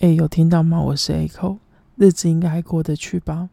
哎，有听到吗？我是 Echo，日子应该还过得去吧？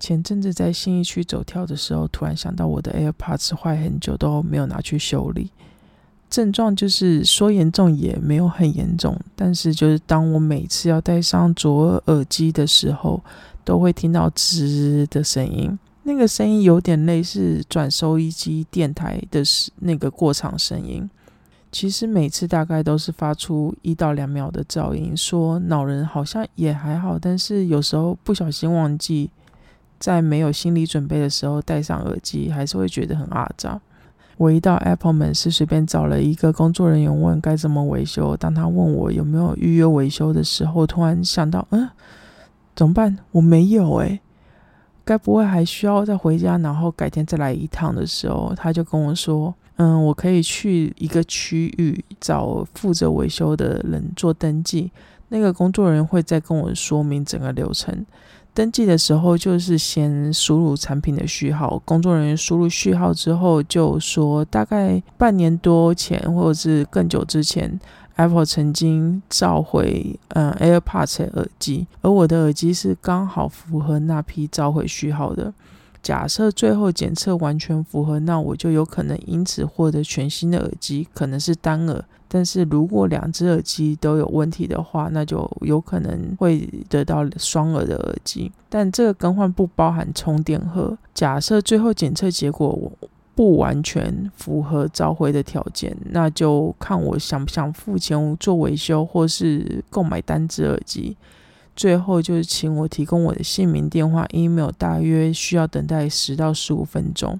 前阵子在新一区走跳的时候，突然想到我的 AirPods 坏很久都没有拿去修理。症状就是说严重也没有很严重，但是就是当我每次要戴上左耳机的时候，都会听到吱的声音。那个声音有点类似转收音机电台的那个过场声音。其实每次大概都是发出一到两秒的噪音，说恼人好像也还好，但是有时候不小心忘记，在没有心理准备的时候戴上耳机，还是会觉得很阿杂。我一到 Apple 门市，随便找了一个工作人员问该怎么维修。当他问我有没有预约维修的时候，突然想到，嗯，怎么办？我没有诶。该不会还需要再回家，然后改天再来一趟的时候，他就跟我说。嗯，我可以去一个区域找负责维修的人做登记，那个工作人员会再跟我说明整个流程。登记的时候就是先输入产品的序号，工作人员输入序号之后就说，大概半年多前或者是更久之前，Apple 曾经召回嗯 AirPods 耳机，而我的耳机是刚好符合那批召回序号的。假设最后检测完全符合，那我就有可能因此获得全新的耳机，可能是单耳。但是如果两只耳机都有问题的话，那就有可能会得到双耳的耳机。但这个更换不包含充电盒。假设最后检测结果不完全符合召回的条件，那就看我想不想付钱做维修，或是购买单只耳机。最后就是请我提供我的姓名、电话、email，大约需要等待十到十五分钟。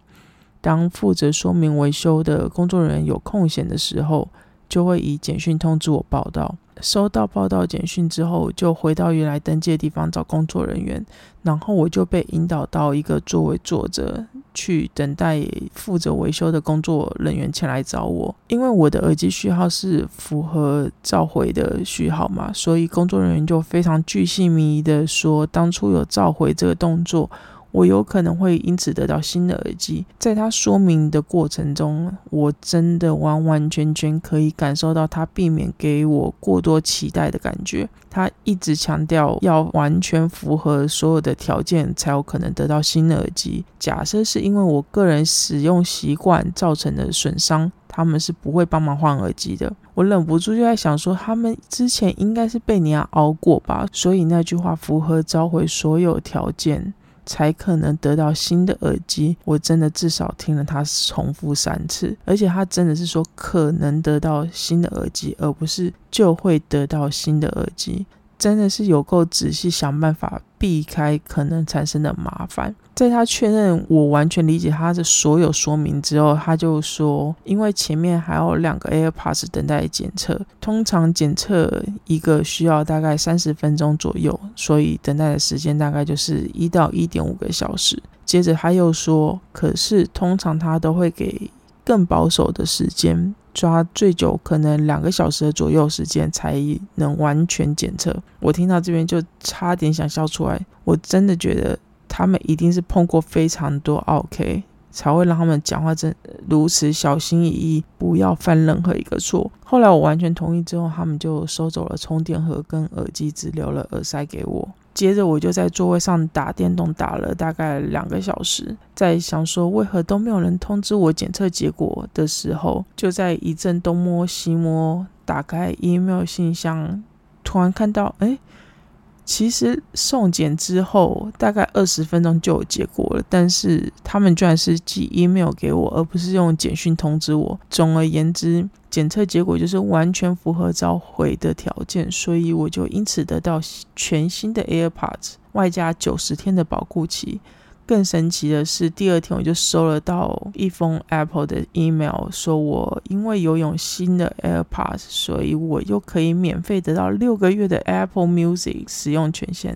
当负责说明维修的工作人员有空闲的时候，就会以简讯通知我报到。收到报道简讯之后，就回到原来登记的地方找工作人员，然后我就被引导到一个座位坐着，去等待负责维修的工作人员前来找我。因为我的耳机序号是符合召回的序号嘛，所以工作人员就非常具细迷的说，当初有召回这个动作。我有可能会因此得到新的耳机。在他说明的过程中，我真的完完全全可以感受到他避免给我过多期待的感觉。他一直强调要完全符合所有的条件才有可能得到新的耳机。假设是因为我个人使用习惯造成的损伤，他们是不会帮忙换耳机的。我忍不住就在想说，他们之前应该是被你熬过吧？所以那句话符合召回所有条件。才可能得到新的耳机。我真的至少听了他重复三次，而且他真的是说可能得到新的耳机，而不是就会得到新的耳机。真的是有够仔细想办法避开可能产生的麻烦。在他确认我完全理解他的所有说明之后，他就说，因为前面还有两个 AirPods 等待检测，通常检测一个需要大概三十分钟左右，所以等待的时间大概就是一到一点五个小时。接着他又说，可是通常他都会给更保守的时间。抓最久可能两个小时左右时间才能完全检测。我听到这边就差点想笑出来。我真的觉得他们一定是碰过非常多 OK，才会让他们讲话真如此小心翼翼，不要犯任何一个错。后来我完全同意之后，他们就收走了充电盒跟耳机，只留了耳塞给我。接着我就在座位上打电动，打了大概两个小时，在想说为何都没有人通知我检测结果的时候，就在一阵东摸西摸，打开 email 信箱，突然看到，哎。其实送检之后大概二十分钟就有结果了，但是他们居然是寄 email 给我，而不是用简讯通知我。总而言之，检测结果就是完全符合召回的条件，所以我就因此得到全新的 AirPods，外加九十天的保护期。更神奇的是，第二天我就收了到一封 Apple 的 email，说我因为拥有新的 AirPods，所以我又可以免费得到六个月的 Apple Music 使用权限，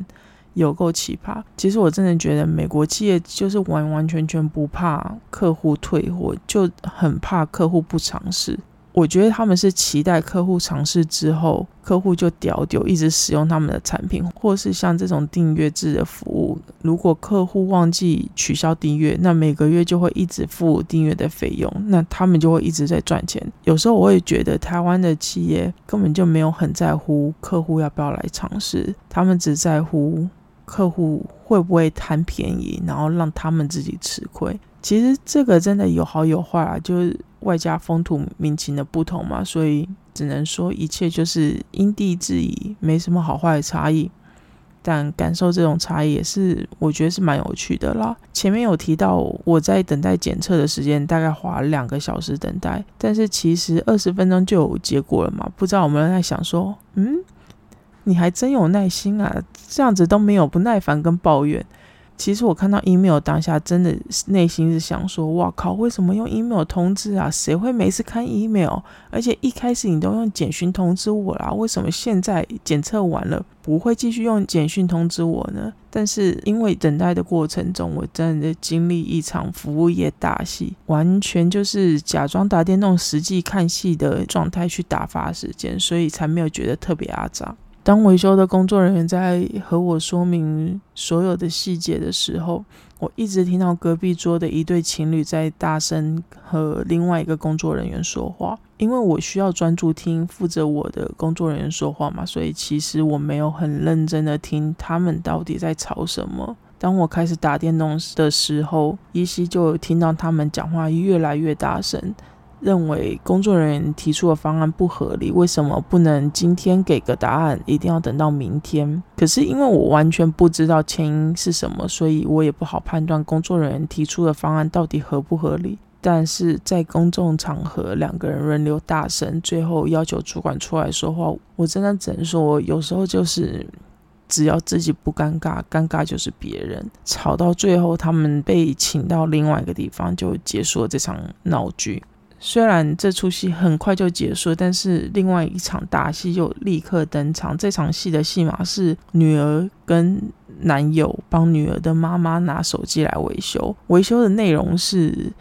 有够奇葩。其实我真的觉得美国企业就是完完全全不怕客户退货，就很怕客户不尝试。我觉得他们是期待客户尝试之后，客户就屌屌一直使用他们的产品，或是像这种订阅制的服务，如果客户忘记取消订阅，那每个月就会一直付订阅的费用，那他们就会一直在赚钱。有时候我也觉得台湾的企业根本就没有很在乎客户要不要来尝试，他们只在乎客户会不会贪便宜，然后让他们自己吃亏。其实这个真的有好有坏啊，就是外加风土民情的不同嘛，所以只能说一切就是因地制宜，没什么好坏的差异。但感受这种差异也是我觉得是蛮有趣的啦。前面有提到我在等待检测的时间大概花了两个小时等待，但是其实二十分钟就有结果了嘛。不知道我们在想说，嗯，你还真有耐心啊，这样子都没有不耐烦跟抱怨。其实我看到 email 当下，真的内心是想说：哇靠，为什么用 email 通知啊？谁会每次看 email？而且一开始你都用简讯通知我啦，为什么现在检测完了不会继续用简讯通知我呢？但是因为等待的过程中，我真的经历一场服务业大戏，完全就是假装打电动，实际看戏的状态去打发时间，所以才没有觉得特别阿杂。当维修的工作人员在和我说明所有的细节的时候，我一直听到隔壁桌的一对情侣在大声和另外一个工作人员说话。因为我需要专注听负责我的工作人员说话嘛，所以其实我没有很认真的听他们到底在吵什么。当我开始打电动的时候，依稀就听到他们讲话越来越大声。认为工作人员提出的方案不合理，为什么不能今天给个答案，一定要等到明天？可是因为我完全不知道前因是什么，所以我也不好判断工作人员提出的方案到底合不合理。但是在公众场合，两个人轮流大声，最后要求主管出来说话，我真的只能说，有时候就是只要自己不尴尬，尴尬就是别人。吵到最后，他们被请到另外一个地方，就结束了这场闹剧。虽然这出戏很快就结束，但是另外一场大戏又立刻登场。这场戏的戏码是女儿跟男友帮女儿的妈妈拿手机来维修，维修的内容是，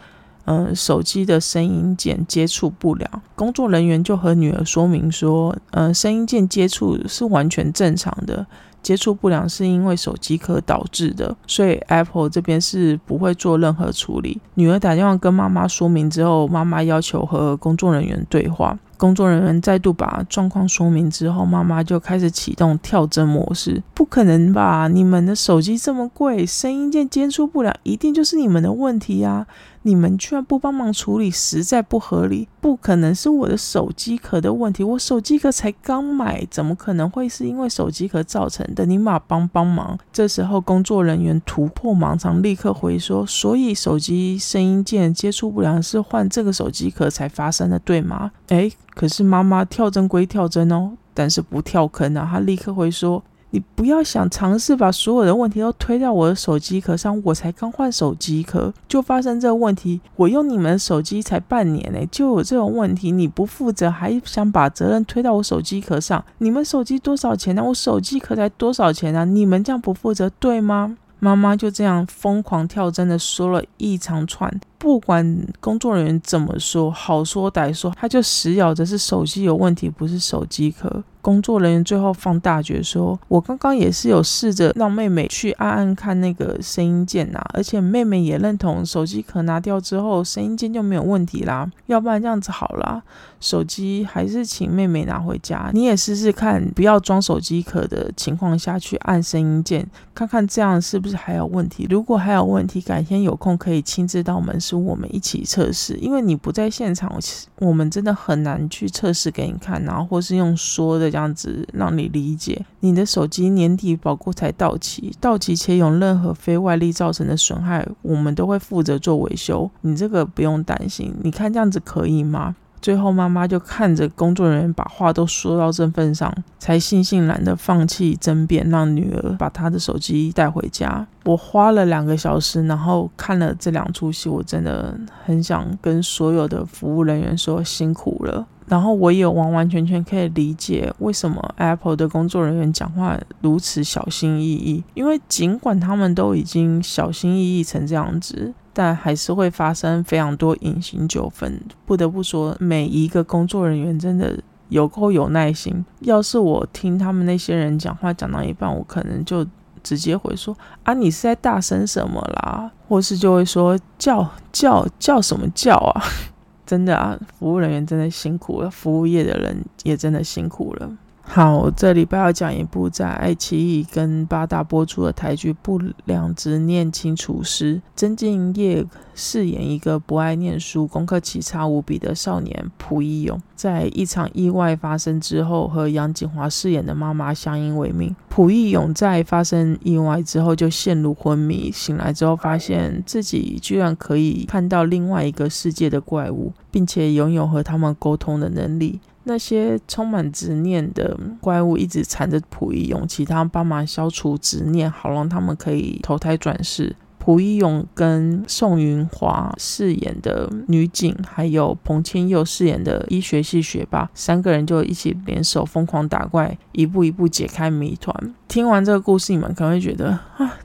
嗯，手机的声音键接触不良。工作人员就和女儿说明说，嗯，声音键接触是完全正常的。接触不良是因为手机壳导致的，所以 Apple 这边是不会做任何处理。女儿打电话跟妈妈说明之后，妈妈要求和工作人员对话。工作人员再度把状况说明之后，妈妈就开始启动跳针模式。不可能吧？你们的手机这么贵，声音键接触不了，一定就是你们的问题呀！你们居然不帮忙处理，实在不合理。不可能是我的手机壳的问题，我手机壳才刚买，怎么可能会是因为手机壳造成的？你马帮帮忙！这时候工作人员突破盲肠，立刻回说：所以手机声音键接触不良是换这个手机壳才发生的，对吗？诶，可是妈妈跳针归跳针哦，但是不跳坑啊！她立刻会说：“你不要想尝试把所有的问题都推到我的手机壳上，我才刚换手机壳就发生这个问题。我用你们手机才半年呢，就有这种问题，你不负责还想把责任推到我手机壳上？你们手机多少钱呢？我手机壳才多少钱啊？你们这样不负责对吗？”妈妈就这样疯狂跳针的说了一长串。不管工作人员怎么说，好说歹说，她就死咬着是手机有问题，不是手机壳。工作人员最后放大绝说：“我刚刚也是有试着让妹妹去按按看那个声音键呐，而且妹妹也认同手机壳拿掉之后，声音键就没有问题啦。要不然这样子好啦，手机还是请妹妹拿回家，你也试试看，不要装手机壳的情况下去按声音键，看看这样是不是还有问题。如果还有问题，改天有空可以亲自到门市。”我们一起测试，因为你不在现场，我们真的很难去测试给你看，然后或是用说的这样子让你理解。你的手机年底保固才到期，到期且有任何非外力造成的损害，我们都会负责做维修，你这个不用担心。你看这样子可以吗？最后，妈妈就看着工作人员把话都说到这份上，才悻悻然的放弃争辩，让女儿把她的手机带回家。我花了两个小时，然后看了这两出戏，我真的很想跟所有的服务人员说辛苦了。然后我也完完全全可以理解为什么 Apple 的工作人员讲话如此小心翼翼，因为尽管他们都已经小心翼翼成这样子，但还是会发生非常多隐形纠纷。不得不说，每一个工作人员真的有够有耐心。要是我听他们那些人讲话讲到一半，我可能就直接回说：“啊，你是在大声什么啦？”或是就会说：“叫叫叫什么叫啊？” 真的啊，服务人员真的辛苦了，服务业的人也真的辛苦了。好，这礼拜要讲一部在爱奇艺跟八大播出的台剧《不良执念清除师》，曾敬业饰演一个不爱念书、功课奇差无比的少年蒲一勇，在一场意外发生之后，和杨锦华饰演的妈妈相依为命。蒲一勇在发生意外之后就陷入昏迷，醒来之后发现自己居然可以看到另外一个世界的怪物，并且拥有和他们沟通的能力。那些充满执念的怪物一直缠着溥仪勇，其他帮忙消除执念，好让他们可以投胎转世。溥仪勇跟宋云华饰演的女警，还有彭千佑饰演的医学系学霸，三个人就一起联手疯狂打怪，一步一步解开谜团。听完这个故事，你们可能会觉得啊，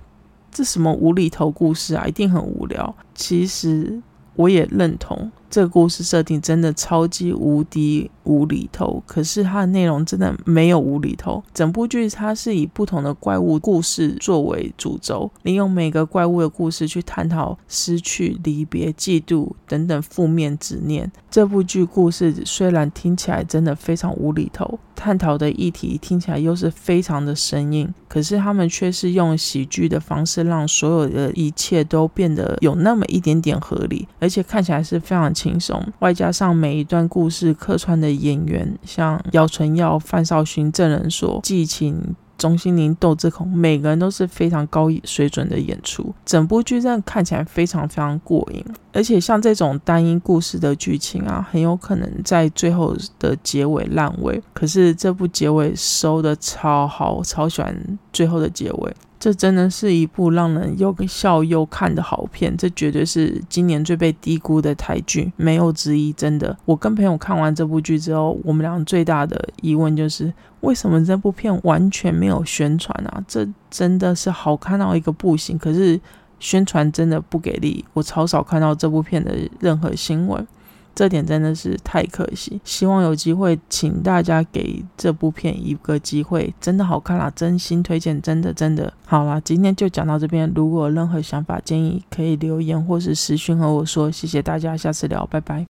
这什么无厘头故事啊，一定很无聊。其实我也认同。这个故事设定真的超级无敌无厘头，可是它的内容真的没有无厘头。整部剧它是以不同的怪物故事作为主轴，利用每个怪物的故事去探讨失去、离别、嫉妒等等负面执念。这部剧故事虽然听起来真的非常无厘头，探讨的议题听起来又是非常的生硬，可是他们却是用喜剧的方式，让所有的一切都变得有那么一点点合理，而且看起来是非常。轻松，外加上每一段故事客串的演员，像姚纯耀、范少勋、郑人所、季晴、钟欣凌、窦智孔，每个人都是非常高水准的演出。整部剧真的看起来非常非常过瘾，而且像这种单一故事的剧情啊，很有可能在最后的结尾烂尾。可是这部结尾收的超好，超喜欢最后的结尾。这真的是一部让人又笑又看的好片，这绝对是今年最被低估的台剧，没有之一。真的，我跟朋友看完这部剧之后，我们俩最大的疑问就是，为什么这部片完全没有宣传啊？这真的是好看到一个不行，可是宣传真的不给力，我超少看到这部片的任何新闻。这点真的是太可惜，希望有机会请大家给这部片一个机会，真的好看啦，真心推荐，真的真的好啦，今天就讲到这边，如果有任何想法建议，可以留言或是私讯和我说，谢谢大家，下次聊，拜拜。